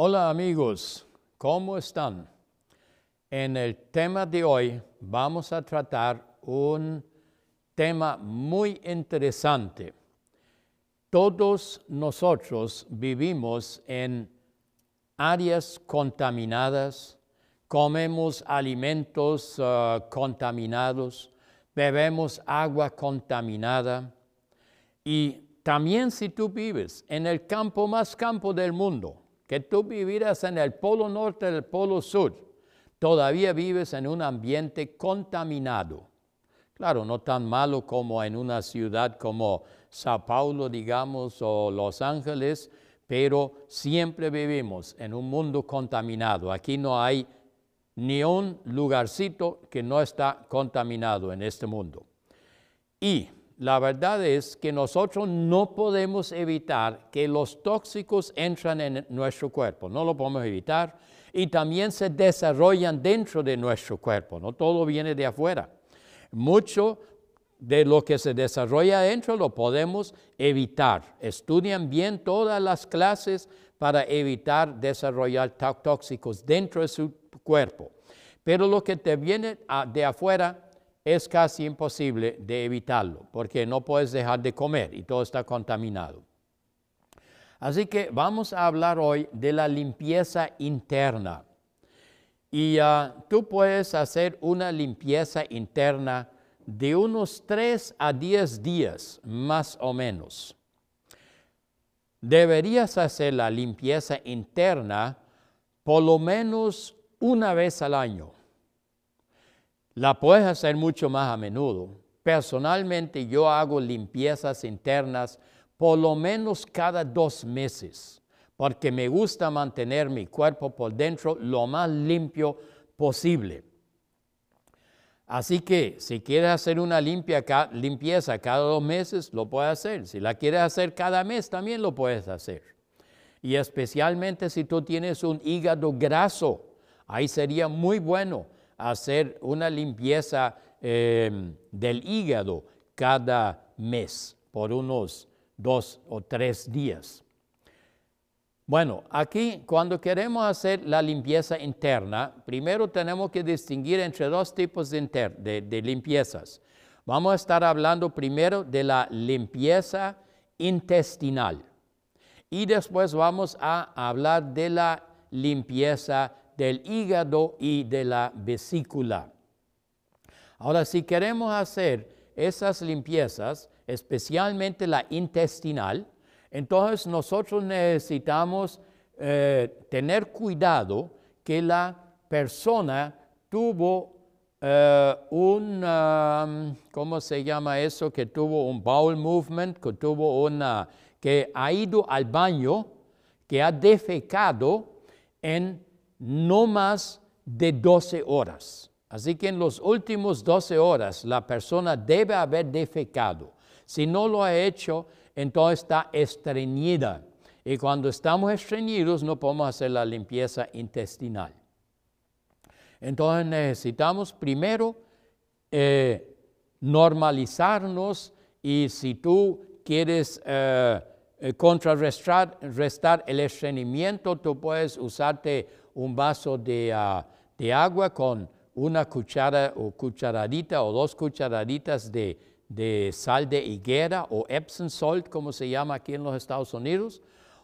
Hola amigos, ¿cómo están? En el tema de hoy vamos a tratar un tema muy interesante. Todos nosotros vivimos en áreas contaminadas, comemos alimentos uh, contaminados, bebemos agua contaminada y también si tú vives en el campo más campo del mundo, que tú vivieras en el polo norte, el polo sur, todavía vives en un ambiente contaminado. Claro, no tan malo como en una ciudad como Sao Paulo, digamos, o Los Ángeles, pero siempre vivimos en un mundo contaminado. Aquí no hay ni un lugarcito que no está contaminado en este mundo. Y la verdad es que nosotros no podemos evitar que los tóxicos entran en nuestro cuerpo, no lo podemos evitar, y también se desarrollan dentro de nuestro cuerpo, no todo viene de afuera. Mucho de lo que se desarrolla adentro lo podemos evitar. Estudian bien todas las clases para evitar desarrollar tóxicos dentro de su cuerpo. Pero lo que te viene de afuera es casi imposible de evitarlo, porque no puedes dejar de comer y todo está contaminado. Así que vamos a hablar hoy de la limpieza interna. Y ah, tú puedes hacer una limpieza interna de unos 3 a 10 días, más o menos. Deberías hacer la limpieza interna por lo menos una vez al año. La puedes hacer mucho más a menudo. Personalmente yo hago limpiezas internas por lo menos cada dos meses, porque me gusta mantener mi cuerpo por dentro lo más limpio posible. Así que si quieres hacer una limpieza cada dos meses, lo puedes hacer. Si la quieres hacer cada mes, también lo puedes hacer. Y especialmente si tú tienes un hígado graso, ahí sería muy bueno hacer una limpieza em, del hígado cada mes por unos dos o tres días. Bueno, aquí cuando queremos hacer la limpieza interna, primero tenemos que distinguir entre dos tipos de, de limpiezas. Vamos a estar hablando primero de la limpieza intestinal y después vamos a hablar de la limpieza del hígado y de la vesícula. Ahora, si queremos hacer esas limpiezas, especialmente la intestinal, entonces nosotros necesitamos eh, tener cuidado que la persona tuvo eh, un, um, ¿cómo se llama eso? Que tuvo un bowel movement, que tuvo una, que ha ido al baño, que ha defecado en no más de 12 horas. Así que en los últimos 12 horas la persona debe haber defecado. Si no lo ha hecho, entonces está estreñida. Y cuando estamos estreñidos no podemos hacer la limpieza intestinal. Entonces necesitamos primero eh, normalizarnos y si tú quieres eh, eh, contrarrestar el estreñimiento, tú puedes usarte un vaso ah, de, agua con una cuchara o cucharadita o dos cucharaditas de, sal de higuera o Epsom salt, como se llama aquí en los Estados Unidos.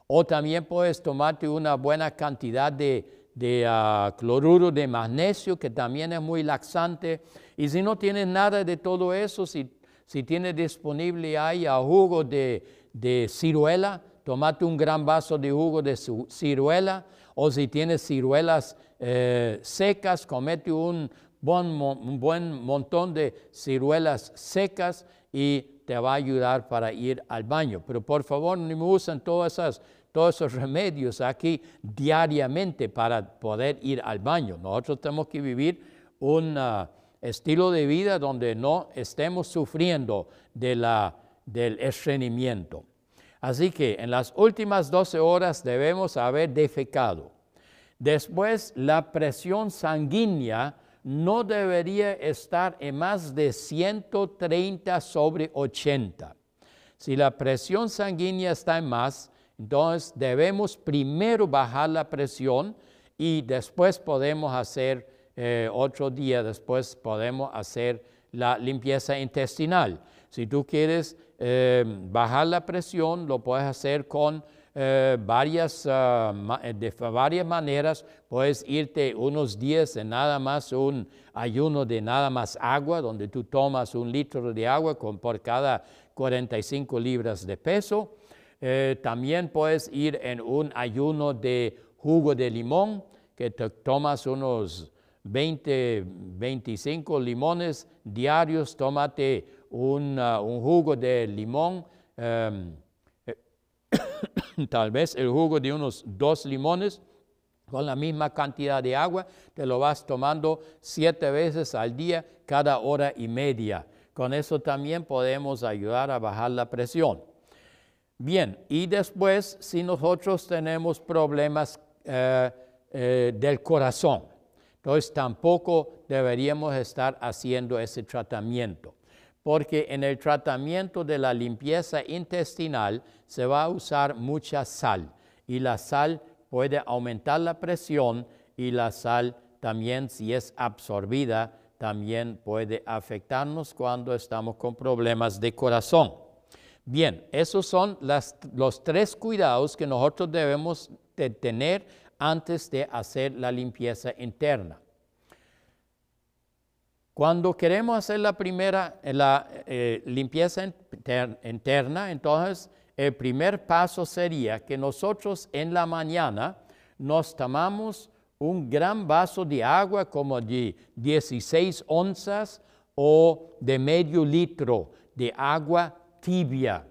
O también puedes tomarte una buena cantidad de, ah, cloruro de magnesio, que también es muy laxante. Y si no tienes nada de todo eso, si, si tienes disponible ahí a jugo de, de ciruela, tomate un gran vaso de jugo de ciruela o si tienes ciruelas eh, secas, comete un buen, un buen montón de ciruelas secas y te va a ayudar para ir al baño. Pero por favor, no me usen todos esos remedios aquí diariamente para poder ir al baño. Nosotros tenemos que vivir un ah, estilo de vida donde no estemos sufriendo de la, del estreñimiento. Así que en las últimas 12 horas debemos haber defecado. Después, la presión sanguínea no debería estar en más de 130 sobre 80. Si la presión sanguínea está en más, Entonces debemos primero bajar la presión y después podemos hacer, eh, otro día después podemos hacer la limpieza intestinal. Si tú quieres eh, bajar la presión, lo puedes hacer con eh, varias, ah, de varias maneras. Puedes irte unos días en nada más un ayuno de nada más agua, donde tú tomas un litro de agua por cada 45 libras de peso. Eh, también puedes ir en un ayuno de jugo de limón, que te tomas unos 20, 25 limones diarios, tómate un, jugo de limón. Em, tal vez el jugo de unos dos limones con la misma cantidad de agua, te lo vas tomando siete veces al día, cada hora y media. Con eso también podemos ayudar a bajar la presión. Bien, y después si nosotros tenemos problemas eh, eh, del corazón, entonces tampoco deberíamos estar haciendo ese tratamiento porque en el tratamiento de la limpieza intestinal se va a usar mucha sal y la sal puede aumentar la presión y la sal también si es absorbida también puede afectarnos cuando estamos con problemas de corazón. Bien, esos son los tres cuidados que nosotros debemos tener antes de hacer la limpieza interna. Cuando queremos hacer la primera, la eh, limpieza interna, entonces el primer paso sería que nosotros en la mañana nos tomamos un gran vaso de agua como de 16 onzas o de medio litro de agua tibia.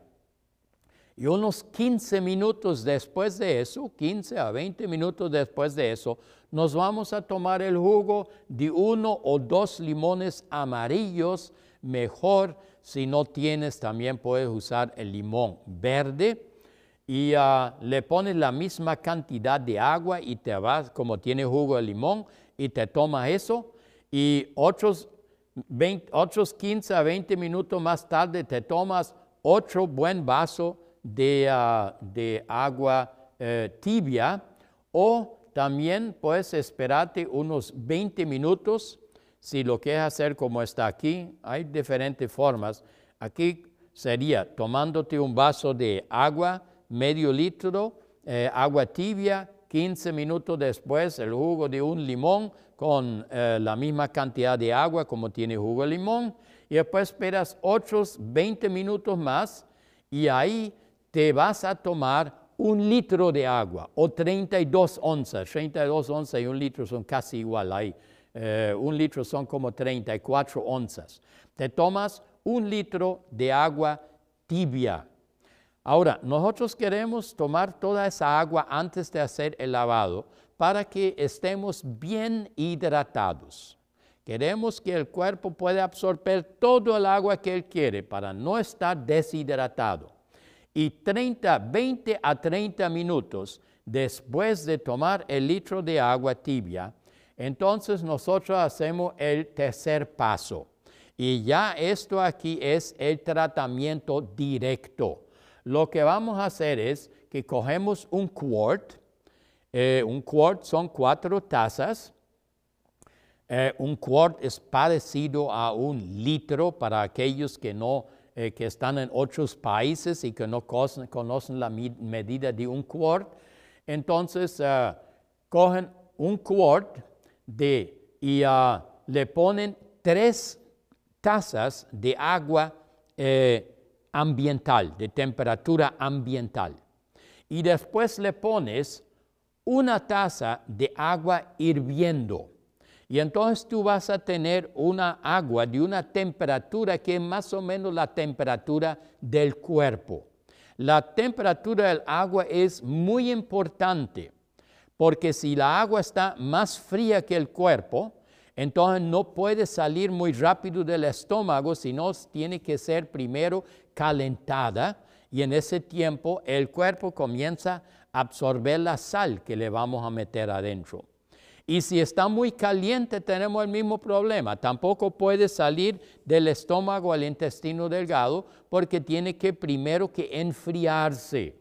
Y unos 15 minutos después de eso, 15 a 20 minutos después de eso, nos vamos a tomar el jugo de uno o dos limones amarillos. Mejor, si no tienes, también puedes usar el limón verde. Y ah, le pones la misma cantidad de agua y te vas, como tiene jugo de limón, y te tomas eso. Y otros, otros 15 a 20 minutos más tarde te tomas otro buen vaso Ah, de, agua eh, tibia o también puedes esperarte unos 20 minutos si lo quieres hacer como está aquí. Hay diferentes formas. Aquí sería tomándote un vaso de agua, medio litro, eh, agua tibia, 15 minutos después el jugo de un limón con eh, la misma cantidad de agua como tiene jugo de limón y después esperas otros 20 minutos más y ahí te vas a tomar un litro de agua o 32 onzas. 32 onzas y un litro son casi igual ahí. Eh, un litro son como 34 onzas. Te tomas un litro de agua tibia. Ahora, nosotros queremos tomar toda esa agua antes de hacer el lavado para que estemos bien hidratados. Queremos que el cuerpo pueda absorber todo el agua que él quiere para no estar deshidratado y 30, 20 a 30 minutos después de tomar el litro de agua tibia, entonces nosotros hacemos el tercer paso. Y ya esto aquí es el tratamiento directo. Lo que vamos a hacer es que cogemos un quart, eh, un quart son cuatro tazas, eh, un quart es parecido a un litro para aquellos que no eh, que están en otros países y que no conocen, la medida de un quart. Entonces, eh, cogen un quart de, y ah, le ponen tres tazas de agua eh, ambiental, de temperatura ambiental. Y después le pones una taza de agua hirviendo. Y entonces tú vas a tener una agua de una temperatura que es más o menos la temperatura del cuerpo. La temperatura del agua es muy importante porque si la agua está más fría que el cuerpo, entonces no puede salir muy rápido del estómago, sino tiene que ser primero calentada y en ese tiempo el cuerpo comienza a absorber la sal que le vamos a meter adentro. Y si está muy caliente tenemos el mismo problema. Tampoco puede salir del estómago al intestino delgado porque tiene que primero que enfriarse.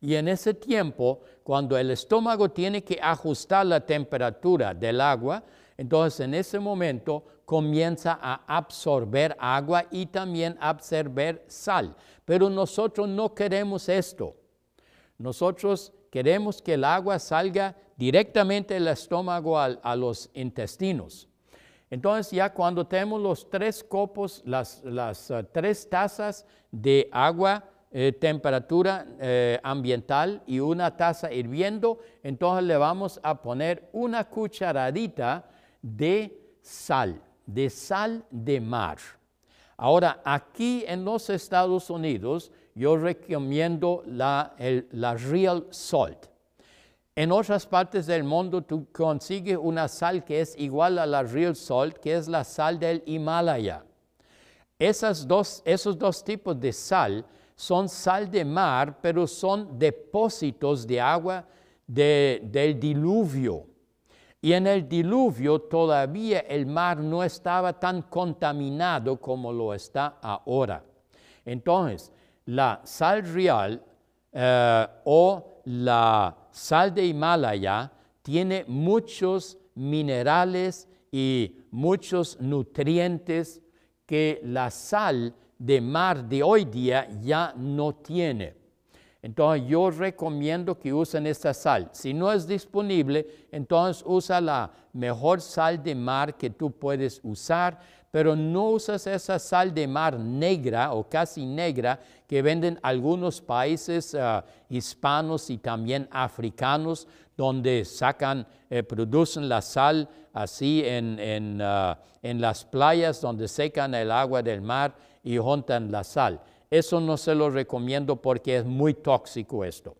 Y en ese tiempo, cuando el estómago tiene que ajustar la temperatura del agua, entonces en ese momento comienza a absorber agua y también absorber sal. Pero nosotros no queremos esto. Nosotros queremos que el agua salga directamente del estómago a, los intestinos. Entonces ya cuando tenemos los tres copos, las, eh, tres tazas de agua, eh, temperatura eh, ambiental y una taza hirviendo, entonces le vamos a poner una cucharadita de sal, de sal de mar. Ahora, aquí en los Estados Unidos, yo recomiendo la, la Real Salt. En otras partes del mundo tú consigues una sal que es igual a la Real Salt, que es la sal del Himalaya. Esas dos, esos dos tipos de sal son sal de mar, pero son depósitos de agua del diluvio. Y en el diluvio todavía el mar no estaba tan contaminado como lo está ahora. Entonces, la sal real eh, o la sal de Himalaya tiene muchos minerales y muchos nutrientes que la sal de mar de hoy día ya no tiene. Entonces yo recomiendo que usen esta sal. Si no es disponible, entonces usa la mejor sal de mar que tú puedes usar, pero no usas esa sal de mar negra o casi negra que venden algunos países ah, hispanos y también africanos, donde sacan, eh, producen la sal así en, ah, en las playas donde secan el agua del mar y juntan la sal. Eso no se lo recomiendo porque es muy tóxico esto.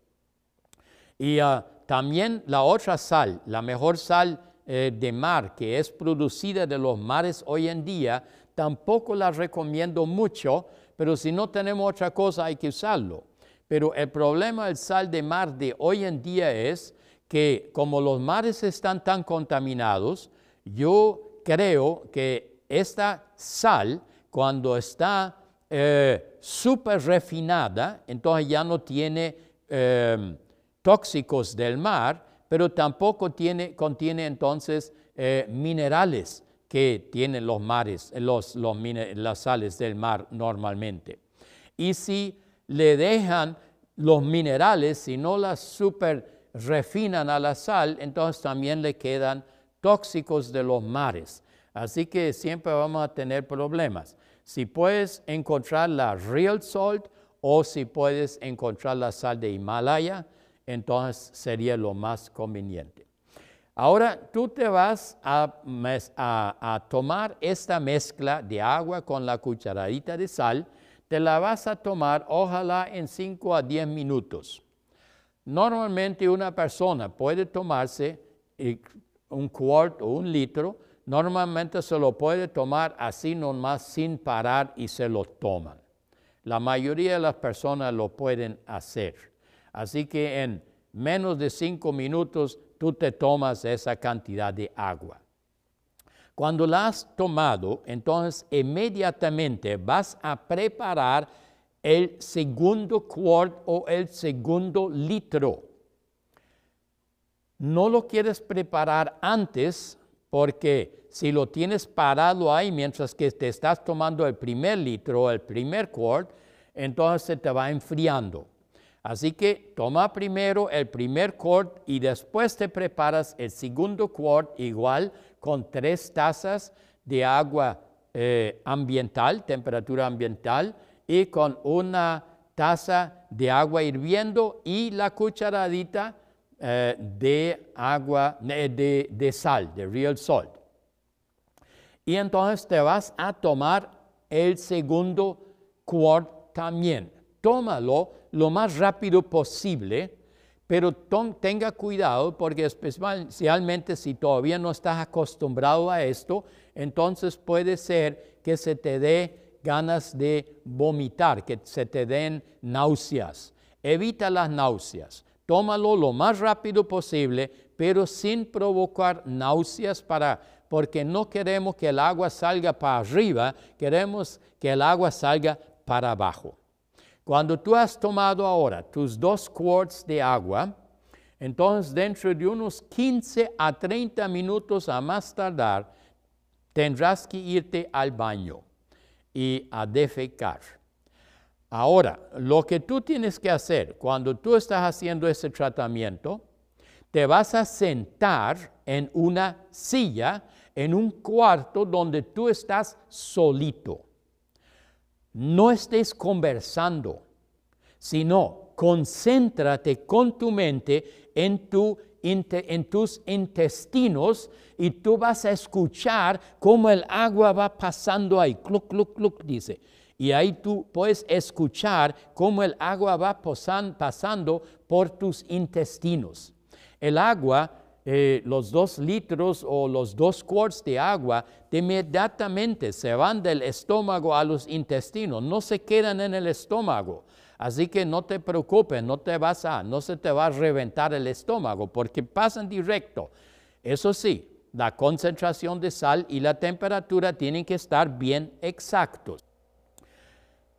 Y ah, también la otra sal, la mejor sal eh, de mar que es producida de los mares hoy en día, tampoco la recomiendo mucho, pero si no tenemos otra cosa hay que usarlo. Pero el problema del sal de mar de hoy en día es que como los mares están tan contaminados, yo creo que esta sal, cuando está eh, súper refinada, entonces ya no tiene eh, tóxicos del mar, pero tampoco tiene, contiene entonces eh, minerales que tienen los mares, los, las sales del mar normalmente. Y si le dejan los minerales, si no las super refinan a la sal, entonces también le quedan tóxicos de los mares. Así que siempre vamos a tener problemas si puedes encontrar la real salt o si puedes encontrar la sal de Himalaya, entonces sería lo más conveniente. Ahora tú te vas a, tomar esta mezcla de agua con la cucharadita de sal, te la vas a tomar ojalá en 5 a 10 minutos. Normalmente una persona puede tomarse eh, un cuarto o un litro normalmente se lo puede tomar así nomás sin parar y se lo toman. La mayoría de las personas lo pueden hacer. Así que en menos de cinco minutos tú te tomas esa cantidad de agua. Cuando la has tomado, entonces inmediatamente vas a preparar el segundo quart o el segundo litro. No lo quieres preparar antes porque si lo tienes parado ahí mientras que te estás tomando el primer litro o el primer quart, entonces se te va enfriando. Así que toma primero el primer quart y después te preparas el segundo quart igual con tres tazas de agua eh, ambiental, temperatura ambiental, y con una taza de agua hirviendo y la cucharadita eh, de agua, de, de sal, de real salt. Y entonces te vas a tomar el segundo quart también. Tómalo lo más rápido posible, pero tenga cuidado porque especialmente si todavía no estás acostumbrado a esto, entonces puede ser que se te dé ganas de vomitar, que se te den náuseas. Evita las náuseas. Tómalo lo más rápido posible, pero sin provocar náuseas para, porque no queremos que el agua salga para arriba, queremos que el agua salga para abajo. Cuando tú has tomado ahora tus dos quarts de agua, entonces dentro de unos 15 a 30 minutos a más tardar, tendrás que irte al baño y a defecar. Ahora, lo que tú tienes que hacer cuando tú estás haciendo ese tratamiento, te vas a sentar en una silla, en un cuarto donde tú estás solito. No estés conversando, sino concéntrate con tu mente en, tu, en tus intestinos y tú vas a escuchar cómo el agua va pasando ahí, cluc, cluc, cluc, dice. Y ahí tú puedes escuchar cómo el agua va pasando por tus intestinos. El agua eh, los dos litros o los dos quarts de agua inmediatamente se van del estómago a los intestinos, no se quedan en el estómago. Así que no te preocupes, no te vas a, no se te va a reventar el estómago porque pasan directo. Eso sí, la concentración de sal y la temperatura tienen que estar bien exactos.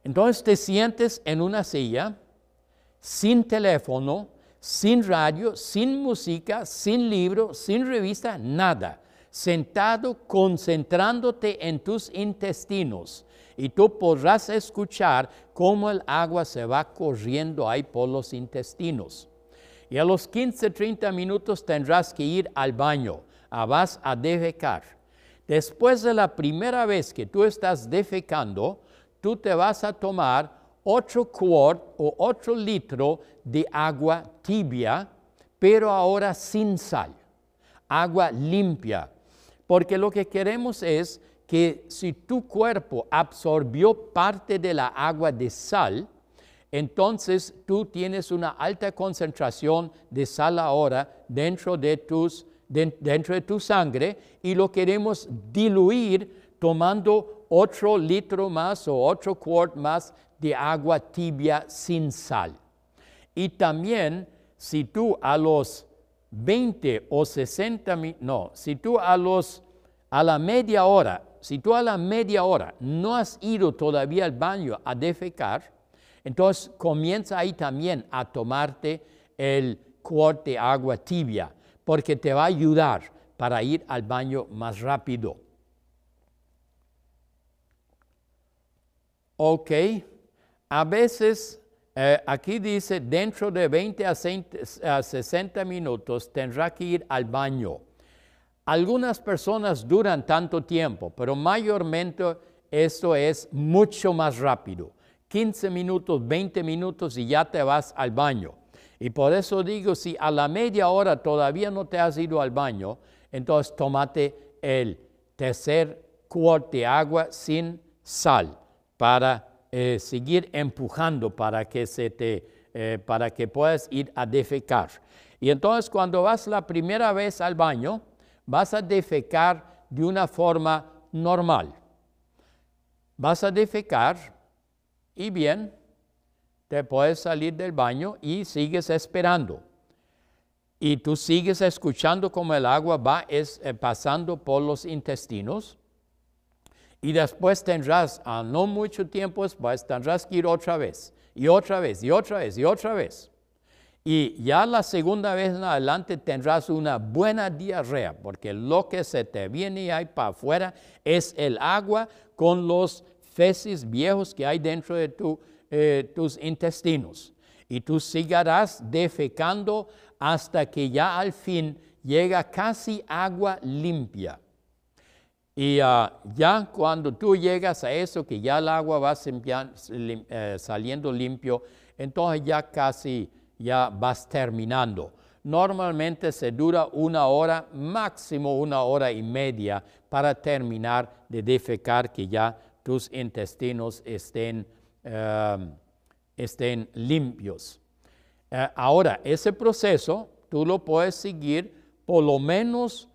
Entonces te sientes en una silla sin teléfono, sin radio, sin música, sin libro, sin revista, nada. Sentado concentrándote en tus intestinos y tú podrás escuchar cómo el agua se va corriendo ahí por los intestinos. Y a los 15, 30 minutos tendrás que ir al baño, a vas a defecar. Después de la primera vez que tú estás defecando, tú te vas a tomar otro quart o otro litro de agua tibia, pero ahora sin sal, agua limpia, porque lo que queremos es que si tu cuerpo absorbió parte de la agua de sal, entonces tú tienes una alta concentración de sal ahora dentro de, tus, dentro de tu sangre y lo queremos diluir tomando otro litro más o otro quart más de agua tibia sin sal. Y también si tú a los 20 o 60, no, si tú a los a la media hora, si tú a la media hora no has ido todavía al baño a defecar, entonces comienza ahí también a tomarte el quart de agua tibia, porque te va a ayudar para ir al baño más rápido. Ok. A veces, eh, aquí dice, dentro de 20 a 60 minutos tendrá que ir al baño. Algunas personas duran tanto tiempo, pero mayormente esto es mucho más rápido. 15 minutos, 20 minutos y ya te vas al baño. Y por eso digo, si a la media hora todavía no te has ido al baño, entonces tómate el tercer cuarto de agua sin sal para eh, seguir empujando para que, se te, eh, para que puedas ir a defecar. Y entonces cuando vas la primera vez al baño, vas a defecar de una forma normal. Vas a defecar y bien, te puedes salir del baño y sigues esperando. Y tú sigues escuchando cómo el agua va es, eh, pasando por los intestinos y después tendrás, a no mucho tiempo después, tendrás que ir otra vez, y otra vez, y otra vez, y otra vez. Y ya la segunda vez en adelante tendrás una buena diarrea, porque lo que se te viene ahí para afuera es el agua con los feces viejos que hay dentro de eh, tus intestinos. Y tú seguirás defecando hasta que ya al fin llega casi agua limpia. Y ah, ya cuando tú llegas a eso, que ya el agua va eh, saliendo limpio, entonces ya casi ya vas terminando. Normalmente se dura una hora, máximo una hora y media para terminar de defecar que ya tus intestinos estén, em, estén limpios. Eh, ahora, ese proceso tú lo puedes seguir por lo menos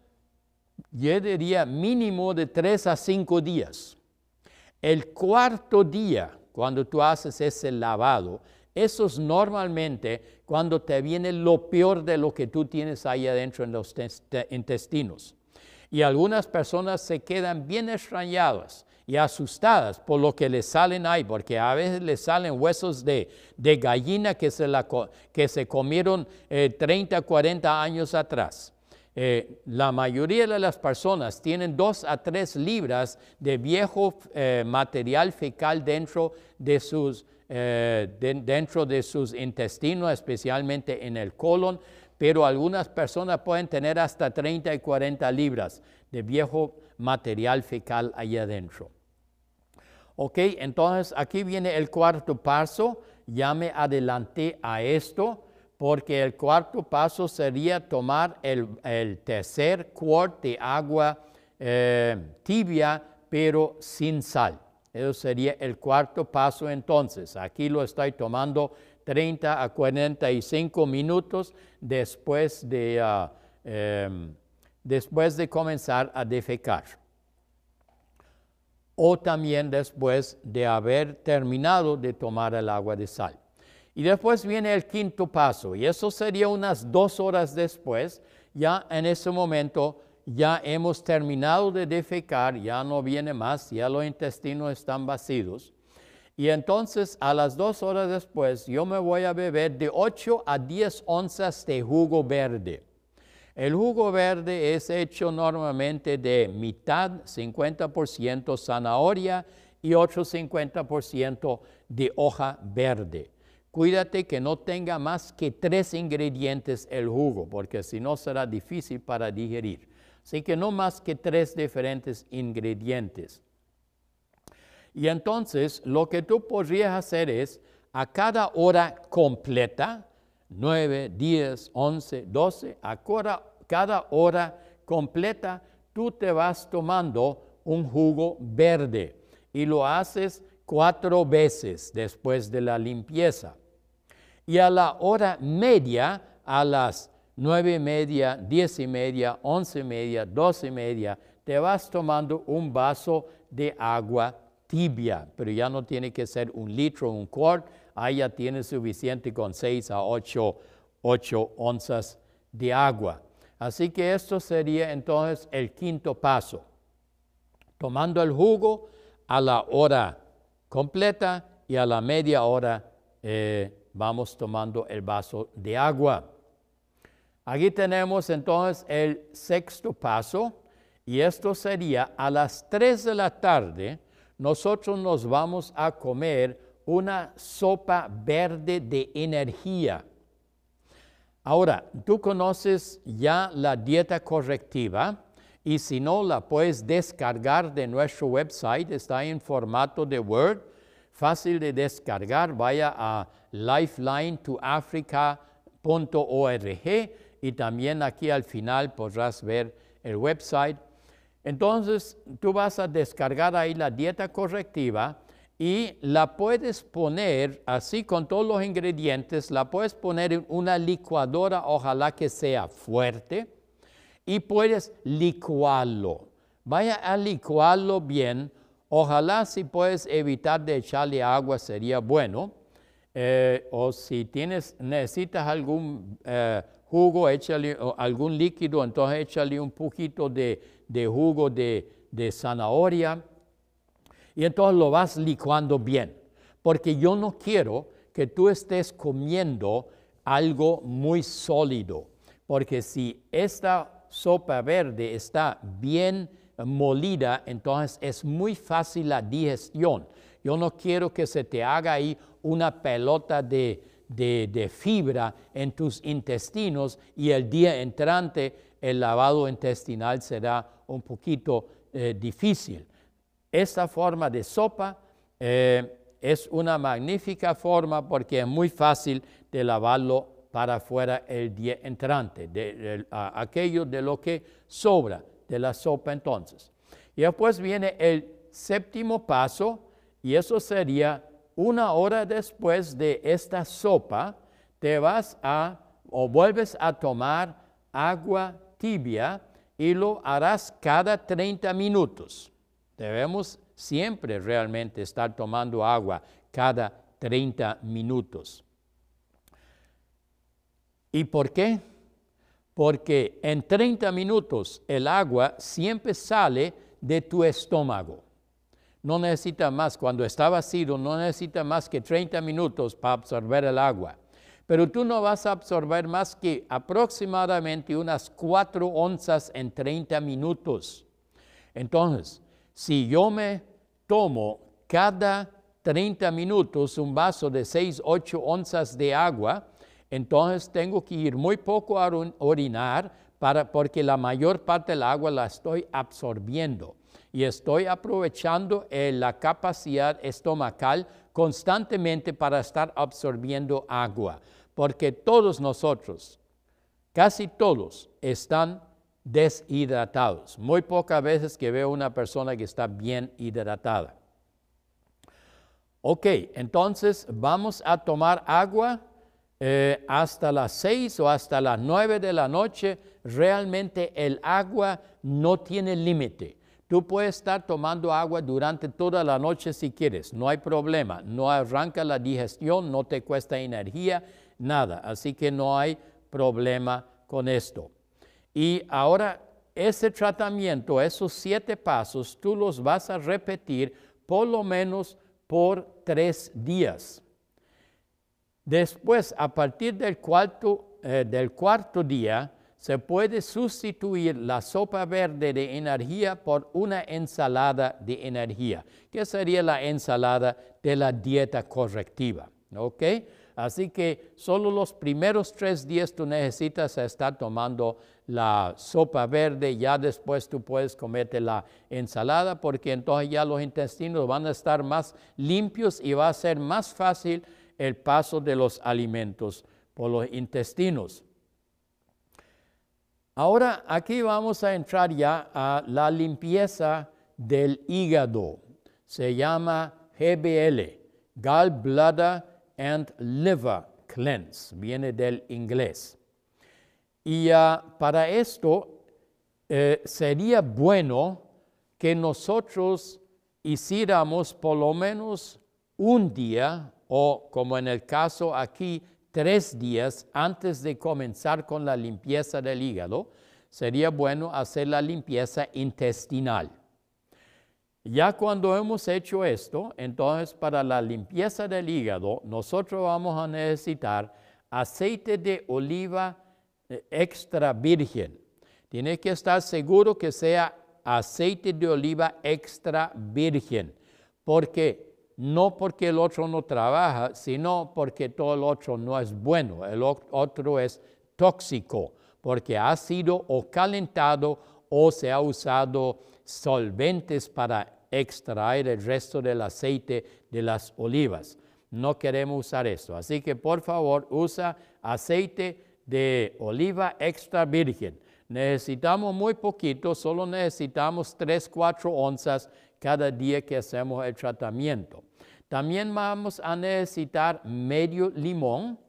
yo diría mínimo de tres a cinco días. El cuarto día, cuando tú haces ese lavado, eso es normalmente cuando te viene lo peor de lo que tú tienes ahí adentro en los intestinos. Y algunas personas se quedan bien extrañadas y asustadas por lo que les salen ahí, porque a veces les salen huesos de, gallina que se, la, que se comieron 30, eh, 40 años atrás. Eh, la mayoría de las personas tienen dos a tres libras de viejo eh, material fecal dentro de sus dentro de sus intestinos, especialmente en el colon, pero algunas personas pueden tener hasta 30 y 40 libras de viejo material fecal ahí adentro. Ok, entonces aquí viene el cuarto paso. Ya me adelanté a esto porque el cuarto paso sería tomar el, tercer quart de agua eh, tibia pero sin sal. Eso sería el cuarto paso entonces. Aquí lo estoy tomando 30 a 45 minutos después de, ah, em, después de comenzar a defecar o también después de haber terminado de tomar el agua de sal. Y después viene el quinto paso, y eso sería unas dos horas después, ya en ese momento ya hemos terminado de defecar, ya no viene más, ya los intestinos están vacíos. Y entonces a las dos horas después yo me voy a beber de 8 a 10 onzas de jugo verde. El jugo verde es hecho normalmente de mitad, 50% zanahoria y otro 50% de hoja verde. Cuídate que no tenga más que tres ingredientes el jugo, porque si no será difícil para digerir. Así que no más que tres diferentes ingredientes. Y entonces lo que tú podrías hacer es a cada hora completa, 9, 10, 11, 12, a cada hora completa tú te vas tomando un jugo verde y lo haces cuatro veces después de la limpieza. Y a la hora media, a las nueve y media, diez y media, once y media, doce y media, te vas tomando un vaso de agua tibia, pero ya no tiene que ser un litro, un quart, ahí ya tienes suficiente con seis a ocho, ocho onzas de agua. Así que esto sería entonces el quinto paso. Tomando el jugo a la hora completa y a la media hora eh, vamos tomando el vaso de agua. Aquí tenemos entonces el sexto paso y esto sería a las 3 de la tarde nosotros nos vamos a comer una sopa verde de energía. Ahora, tú conoces ya la dieta correctiva y si no, la puedes descargar de nuestro website, está en formato de Word, fácil de descargar, vaya a lifeline2africa.org y también aquí al final podrás ver el website. Entonces, tú vas a descargar ahí la dieta correctiva y la puedes poner así con todos los ingredientes, la puedes poner en una licuadora, ojalá que sea fuerte, y puedes licuarlo. Vaya a licuarlo bien, ojalá si puedes evitar de echarle agua sería bueno, eh, o si necesitas algún eh, jugo, échale, algún líquido, entonces échale un poquito de, jugo de zanahoria y entonces lo vas licuando bien, porque yo no quiero que tú estés comiendo algo muy sólido, porque si esta sopa verde está bien molida, entonces es muy fácil la digestión. Yo no quiero que se te haga ahí una pelota de, fibra en tus intestinos y el día entrante el lavado intestinal será un poquito eh, difícil. Esta forma de sopa eh, es una magnífica forma porque es muy fácil de lavarlo para afuera el día entrante, de, aquello de lo que sobra de la sopa entonces. Y después viene el séptimo paso y eso sería una hora después de esta sopa, te vas a o vuelves a tomar agua tibia y lo harás cada 30 minutos. Debemos siempre realmente estar tomando agua cada 30 minutos. ¿Y por qué? Porque en 30 minutos el agua siempre sale de tu estómago. No necesita más, cuando está vacío, no necesita más que 30 minutos para absorber el agua. Pero tú no vas a absorber más que aproximadamente unas 4 onzas en 30 minutos. Entonces, si yo me tomo cada 30 minutos un vaso de 6, 8 onzas de agua, entonces tengo que ir muy poco a orinar para, porque la mayor parte del agua la estoy absorbiendo y estoy aprovechando eh, la capacidad estomacal constantemente para estar absorbiendo agua, porque todos nosotros, casi todos, están deshidratados. Muy pocas veces que veo una persona que está bien hidratada. Ok, entonces vamos a tomar agua eh, hasta las seis o hasta las nueve de la noche. Realmente el agua no tiene límite. Tú puedes estar tomando agua durante toda la noche si quieres, no hay problema, no arranca la digestión, no te cuesta energía, nada, así que no hay problema con esto. Y ahora ese tratamiento, esos siete pasos, tú los vas a repetir por lo menos por tres días. Después, a partir del cuarto, eh, del cuarto día, se puede sustituir la sopa verde de energía por una ensalada de energía, que sería la ensalada de la dieta correctiva. Así que solo los primeros tres días tú necesitas estar tomando la sopa verde, ya después tú puedes comerte la ensalada, porque entonces ya los intestinos van a estar más limpios y va a ser más fácil el paso de los alimentos por los intestinos. Ahora aquí vamos a entrar ya a la limpieza del hígado. Se llama GBL, Gallbladder and Liver Cleanse, viene del inglés. Y ah, para esto eh, sería bueno que nosotros hiciéramos por lo menos un día o como en el caso aquí tres días antes de comenzar con la limpieza del hígado, sería bueno hacer la limpieza intestinal. Ya cuando hemos hecho esto, entonces para la limpieza del hígado, nosotros vamos a necesitar aceite de oliva eh, extra virgen. Tiene que estar seguro que sea aceite de oliva extra virgen, porque no porque el otro no trabaja, sino porque todo el otro no es bueno, el otro es tóxico, porque ha sido o calentado o se ha usado solventes para extraer el resto del aceite de las olivas. No queremos usar esto, así que por favor usa aceite de oliva extra virgen. Necesitamos muy poquito, solo necesitamos 3, 4 onzas cada día que hacemos el tratamiento. También vamos a necesitar medio limón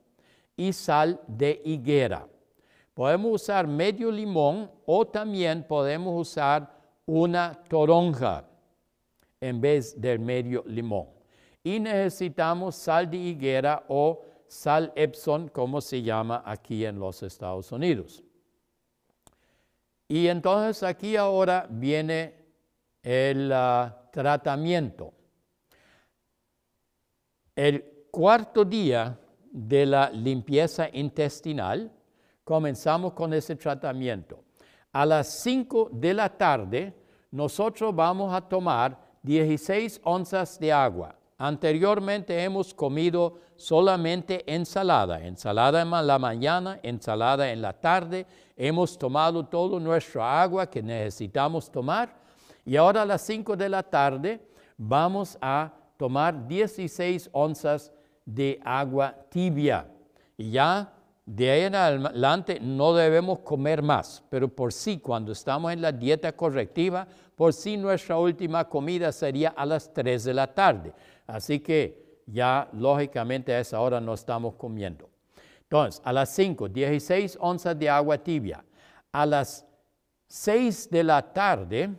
y sal de higuera. Podemos usar medio limón o también podemos usar una toronja en vez del medio limón. Y necesitamos sal de higuera o sal Epson, como se llama aquí en los Estados Unidos. Y entonces aquí ahora viene el ah, tratamiento. El cuarto día de la limpieza intestinal, comenzamos con ese tratamiento. A las 5 de la tarde, nosotros vamos a tomar 16 onzas de agua. Anteriormente hemos comido solamente ensalada, ensalada en la mañana, ensalada en la tarde. Hemos tomado todo nuestro agua que necesitamos tomar y ahora a las 5 de la tarde vamos a tomar 16 onzas de agua tibia. Y ya de ahí en adelante no debemos comer más, pero por sí, cuando estamos en la dieta correctiva, por sí nuestra última comida sería a las 3 de la tarde. Así que ya lógicamente a esa hora no estamos comiendo. Entonces, a las 5, 16 onzas de agua tibia. A las 6 de la tarde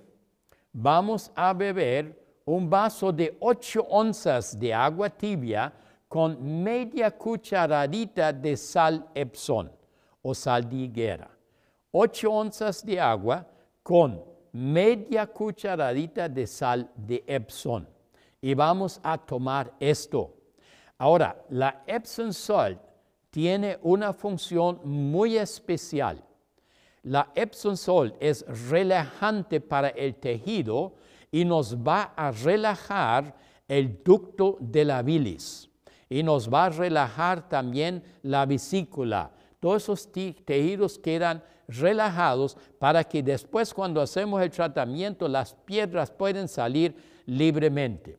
vamos a beber un vaso de 8 onzas de agua tibia con media cucharadita de sal Epson o sal de higuera. 8 onzas de agua con media cucharadita de sal de Epson. Y vamos a tomar esto. Ahora, la Epsom Salt tiene una función muy especial. La Epsom Salt es relajante para el tejido y nos va a relajar el ducto de la bilis y nos va a relajar también la vesícula. Todos esos tejidos quedan relajados para que después cuando hacemos el tratamiento las piedras pueden salir libremente.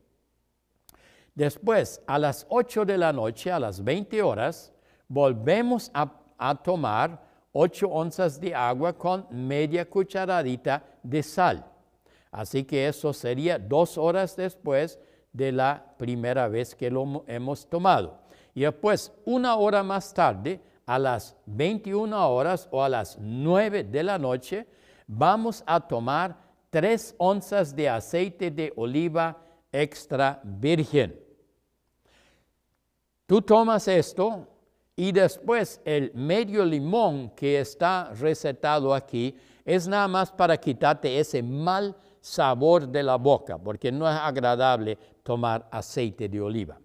Después, a las 8 de la noche, a las 20 horas, volvemos a, a tomar 8 onzas de agua con media cucharadita de sal. Así que eso sería dos horas después de la primera vez que lo hemos tomado. Y después, una hora más tarde, a las 21 horas o a las 9 de la noche, vamos a tomar 3 onzas de aceite de oliva extra virgen. Tú tomas esto y después el medio limón que está recetado aquí es nada más para quitarte ese mal sabor de la boca, porque no es agradable tomar aceite de oliva.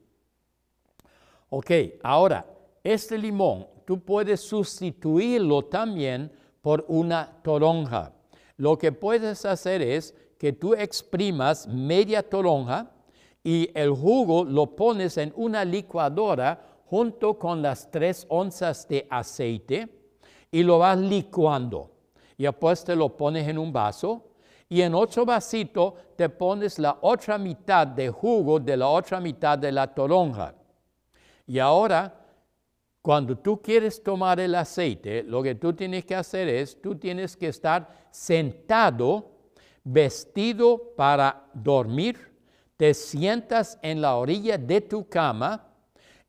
Ok, ahora, este limón tú puedes sustituirlo también por una toronja. Lo que puedes hacer es que tú exprimas media toronja y el jugo lo pones en una licuadora junto con las tres onzas de aceite y lo vas licuando. Y después te lo pones en un vaso y en otro vasito te pones la otra mitad de jugo de la otra mitad de la toronja. Y ahora, cuando tú quieres tomar el aceite, lo que tú tienes que hacer es, tú tienes que estar sentado, vestido para dormir, te sientas en la orilla de tu cama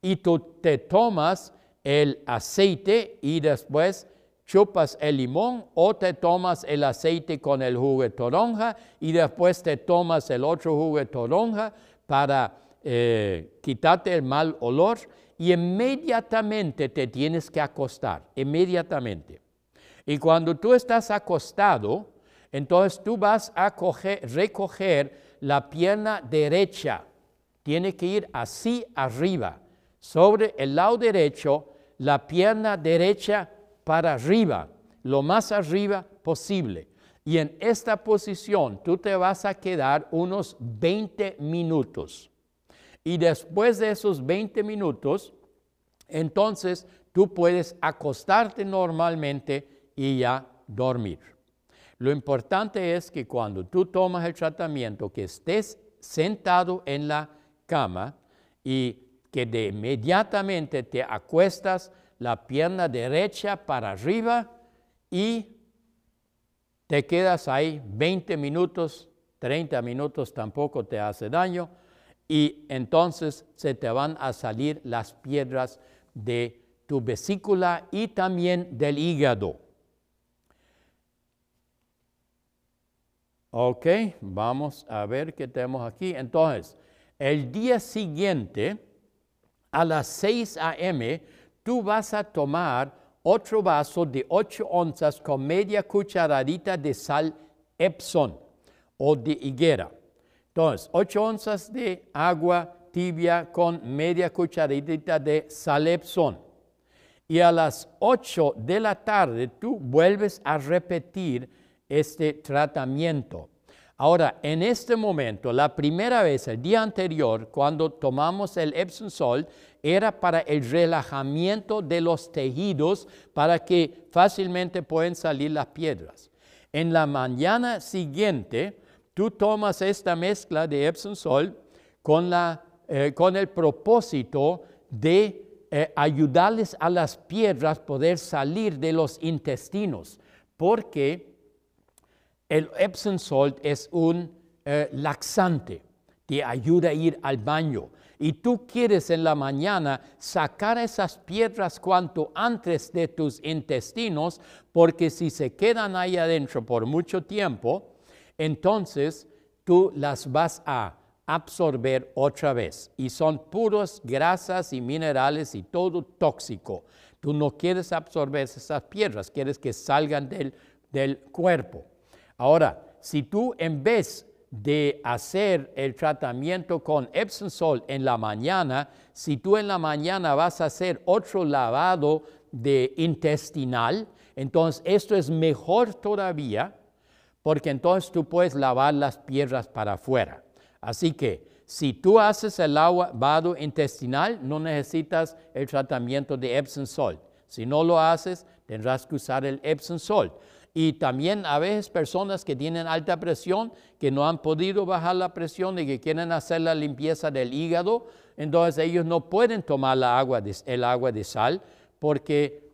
y tú te tomas el aceite y después chupas el limón o te tomas el aceite con el jugo de toronja y después te tomas el otro jugo de toronja para eh, quitarte el mal olor y inmediatamente te tienes que acostar, inmediatamente. Y cuando tú estás acostado, entonces tú vas a recoger la pierna derecha. Tiene que ir así arriba, sobre el lado derecho, la pierna derecha para arriba, lo más arriba posible. Y en esta posición tú te vas a quedar unos 20 minutos. Y después de esos 20 minutos, entonces tú puedes acostarte normalmente y ya dormir. Lo importante es que cuando tú tomas el tratamiento, que estés sentado en la cama y que de inmediatamente te acuestas la pierna derecha para arriba y te quedas ahí 20 minutos, 30 minutos tampoco te hace daño y entonces se te van a salir las piedras de tu vesícula y también del hígado. Ok, vamos a ver qué tenemos aquí. Entonces, el día siguiente, a las 6 a.m., tú vas a tomar otro vaso de 8 onzas con media cucharadita de sal Epson o de higuera. Entonces, 8 onzas de agua tibia con media cucharadita de sal Epson. Y a las 8 de la tarde tú vuelves a repetir este tratamiento. Ahora, en este momento, la primera vez, el día anterior, cuando tomamos el Epsom Salt, era para el relajamiento de los tejidos para que fácilmente pueden salir las piedras. En la mañana siguiente, tú tomas esta mezcla de Epsom Salt con, la, eh, con el propósito de eh, ayudarles a las piedras poder salir de los intestinos, porque el Epsom salt es un eh, laxante, te ayuda a ir al baño. Y tú quieres en la mañana sacar esas piedras cuanto antes de tus intestinos, porque si se quedan ahí adentro por mucho tiempo, entonces tú las vas a absorber otra vez. Y son puros grasas y minerales y todo tóxico. Tú no quieres absorber esas piedras, quieres que salgan del, del cuerpo. Ahora, si tú en vez de hacer el tratamiento con Epsom Salt en la mañana, si tú en la mañana vas a hacer otro lavado de intestinal, entonces esto es mejor todavía porque entonces tú puedes lavar las piedras para afuera. Así que si tú haces el lavado intestinal, no necesitas el tratamiento de Epsom Salt. Si no lo haces, tendrás que usar el Epsom Salt. Y también a veces personas que tienen alta presión, que no han podido bajar la presión y que quieren hacer la limpieza del hígado, entonces ellos no pueden tomar el agua de sal porque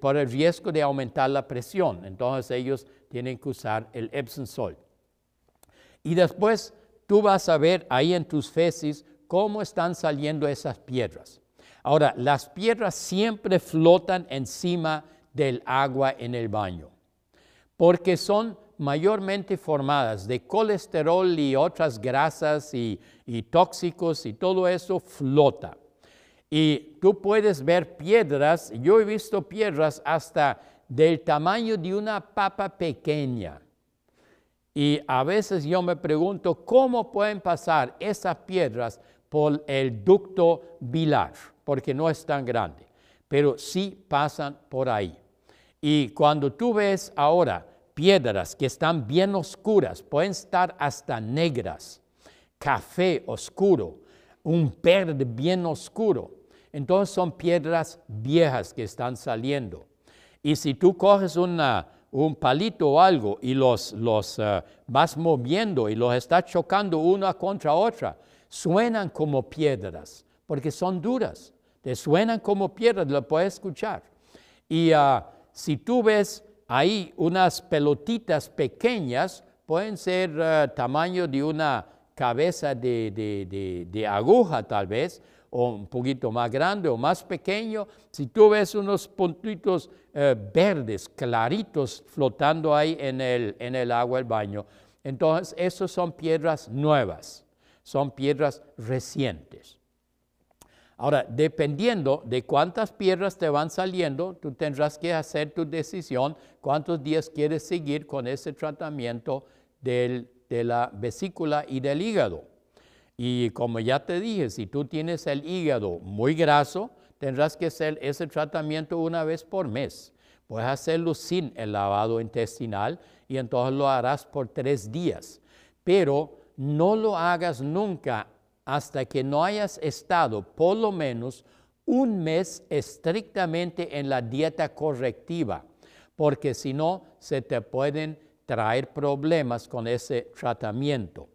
por el riesgo de aumentar la presión. Entonces ellos tienen que usar el Epsom Salt. Y después tú vas a ver ahí en tus feces cómo están saliendo esas piedras. Ahora, las piedras siempre flotan encima del agua en el baño porque son mayormente formadas de colesterol y otras grasas y, tóxicos y todo eso flota. Y tú puedes ver piedras, yo he visto piedras hasta del tamaño de una papa pequeña. Y a veces yo me pregunto cómo pueden pasar esas piedras por el ducto bilar, porque no es tan grande, pero sí pasan por ahí. Y cuando tú ves ahora piedras que están bien oscuras, pueden estar hasta negras, café oscuro, un verde bien oscuro, entonces son piedras viejas que están saliendo. Y si tú coges un palito o algo y los, los eh, vas moviendo y los estás chocando una contra otra, suenan como piedras, porque son duras. Te suenan como piedras, lo puedes escuchar. Y ah, si tú ves ahí unas pelotitas pequeñas, pueden ser uh, tamaño de una cabeza de, aguja tal vez, o un poquito más grande o más pequeño. Si tú ves unos puntitos uh, verdes, claritos, flotando ahí en el, en el agua del baño, entonces esos son piedras nuevas, son piedras recientes. Ahora, dependiendo de cuántas piedras te van saliendo, tú tendrás que hacer tu decisión cuántos días quieres seguir con ese tratamiento de la vesícula y del hígado. Y como ya te dije, si tú tienes el hígado muy graso, tendrás que hacer ese tratamiento una vez por mes. Puedes hacerlo sin el lavado intestinal y entonces lo harás por tres días. Pero no lo hagas nunca hasta que no hayas estado por lo menos un mes estrictamente en la dieta correctiva, porque si no se te pueden traer problemas con ese tratamiento.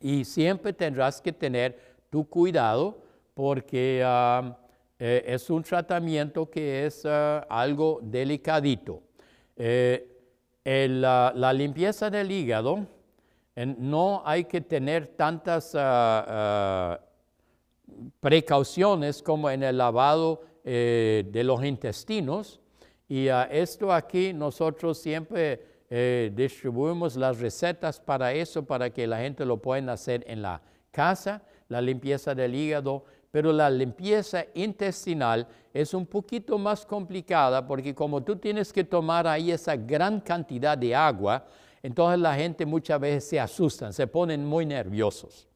Y siempre tendrás que tener tu cuidado porque ah, eh, es un tratamiento que es ah, algo delicadito. Eh, la limpieza del hígado no hay que tener tantas ah, ah, precauciones como en el lavado eh, de los intestinos. Y uh, esto aquí nosotros siempre eh, distribuimos las recetas para eso, para que la gente lo pueda hacer en la casa, la limpieza del hígado, pero la limpieza intestinal es un poquito más complicada porque como tú tienes que tomar ahí esa gran cantidad de agua, entonces la gente muchas veces se asustan, se ponen muy nerviosos,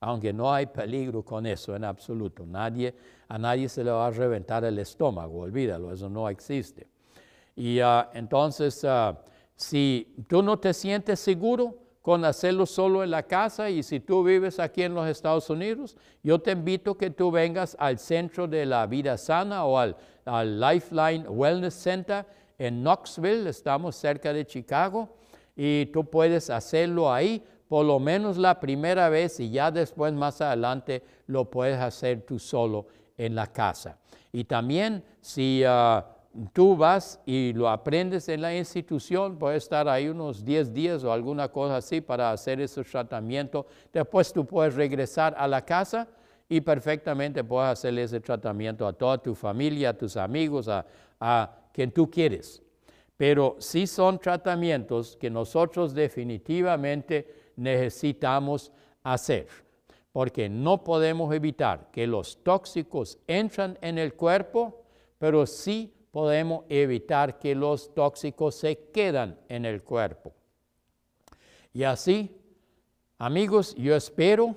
aunque no hay peligro con eso en absoluto. Nadie, a nadie se le va a reventar el estómago, olvídalo, eso no existe. Y ah, entonces, ah, si tú no te sientes seguro con hacerlo solo en la casa y si tú vives aquí en los Estados Unidos, yo te invito que tú vengas al Centro de la Vida Sana o al, al Lifeline Wellness Center en Knoxville, estamos cerca de Chicago y tú puedes hacerlo ahí por lo menos la primera vez y ya después más adelante lo puedes hacer tú solo en la casa. Y también si ah, tú vas y lo aprendes en la institución, puedes estar ahí unos 10 días o alguna cosa así para hacer ese tratamiento. Después tú puedes regresar a la casa y perfectamente puedes hacer ese tratamiento a toda tu familia, a tus amigos, a, a quien tú quieres pero sí son tratamientos que nosotros definitivamente necesitamos hacer, porque no podemos evitar que los tóxicos entran en el cuerpo, pero sí podemos evitar que los tóxicos se quedan en el cuerpo. Y así, amigos, yo espero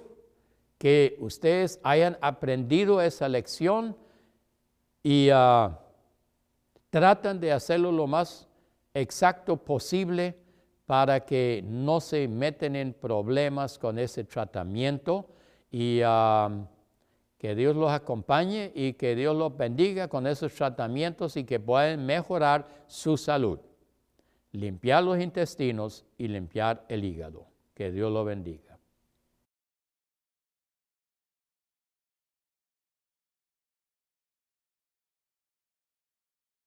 que ustedes hayan aprendido esa lección y uh, tratan de hacerlo lo más exacto posible para que no se meten en problemas con ese tratamiento y uh, que Dios los acompañe y que Dios los bendiga con esos tratamientos y que puedan mejorar su salud. Limpiar los intestinos y limpiar el hígado. Que Dios los bendiga.